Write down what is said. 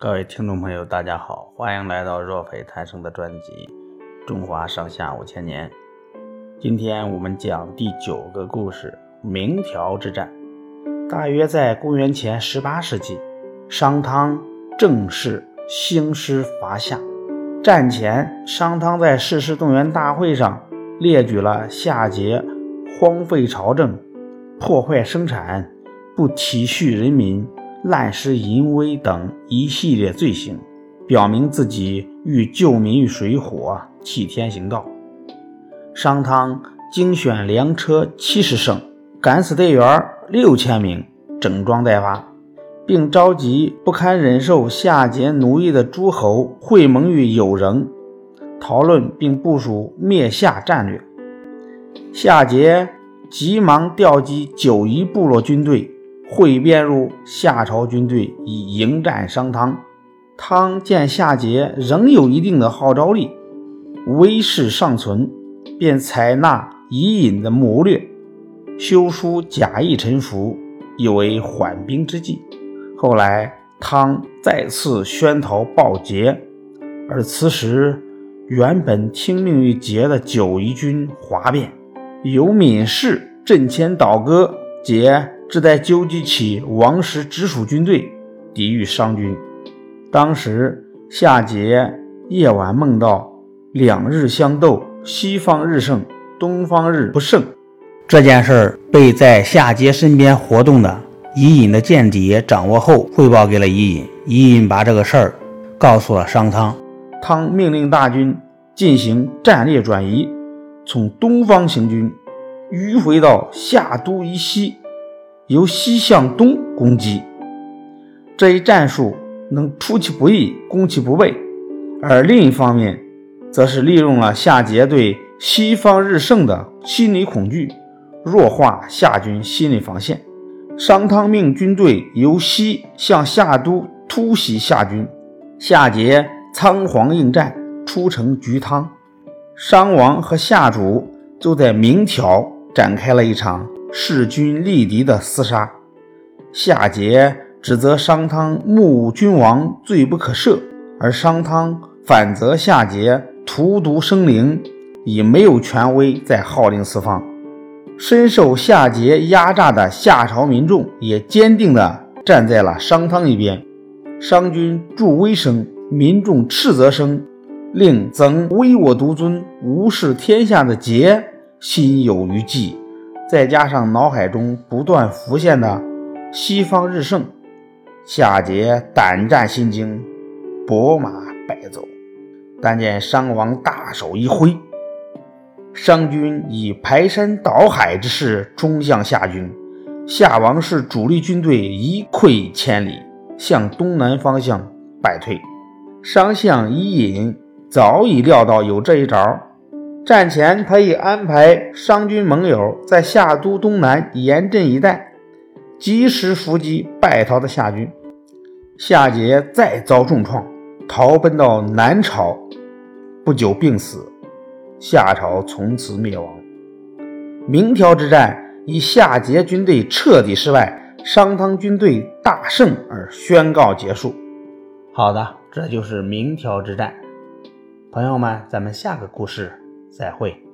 各位听众朋友，大家好，欢迎来到若斐谈生的专辑《中华上下五千年》。今天我们讲第九个故事——明条之战。大约在公元前十八世纪，商汤正式兴师伐夏。战前，商汤在誓师动员大会上列举了夏桀荒废朝政、破坏生产、不体恤人民。滥施淫威等一系列罪行，表明自己欲救民于水火，替天行道。商汤精选良车七十乘，敢死队员六千名，整装待发，并召集不堪忍受夏桀奴役的诸侯会盟于有仍，讨论并部署灭夏战略。夏桀急忙调集九夷部落军队。会编入夏朝军队以迎战商汤。汤见夏桀仍有一定的号召力，威势尚存，便采纳伊尹的谋略，修书假意臣服，以为缓兵之计。后来汤再次宣讨报桀，而此时原本听命于桀的九夷军哗变，有闵氏阵前倒戈，桀。只待纠集起王室直属军队抵御商军。当时夏桀夜晚梦到两日相斗，西方日胜，东方日不胜。这件事儿被在夏桀身边活动的伊尹的间谍掌握后，汇报给了伊尹。伊尹把这个事儿告诉了商汤。汤命令大军进行战略转移，从东方行军，迂回到夏都以西。由西向东攻击，这一战术能出其不意、攻其不备；而另一方面，则是利用了夏桀对西方日盛的心理恐惧，弱化夏军心理防线。商汤命军队由西向夏都突袭夏军，夏桀仓皇应战，出城拒汤。商王和夏主就在明条展开了一场。势均力敌的厮杀，夏桀指责商汤目无君王罪不可赦，而商汤反责夏桀荼毒生灵，已没有权威再号令四方。深受夏桀压榨的夏朝民众也坚定地站在了商汤一边。商君助威声，民众斥责声，令曾唯我独尊、无视天下的桀心有余悸。再加上脑海中不断浮现的西方日盛，夏桀胆战心惊，拨马败走。但见商王大手一挥，商军以排山倒海之势冲向夏军，夏王室主力军队一溃千里，向东南方向败退。商相伊尹早已料到有这一招。战前，他已安排商军盟友在夏都东南严阵以待，及时伏击败逃的夏军。夏桀再遭重创，逃奔到南朝，不久病死，夏朝从此灭亡。明条之战以夏桀军队彻底失败，商汤军队大胜而宣告结束。好的，这就是明条之战。朋友们，咱们下个故事。再会。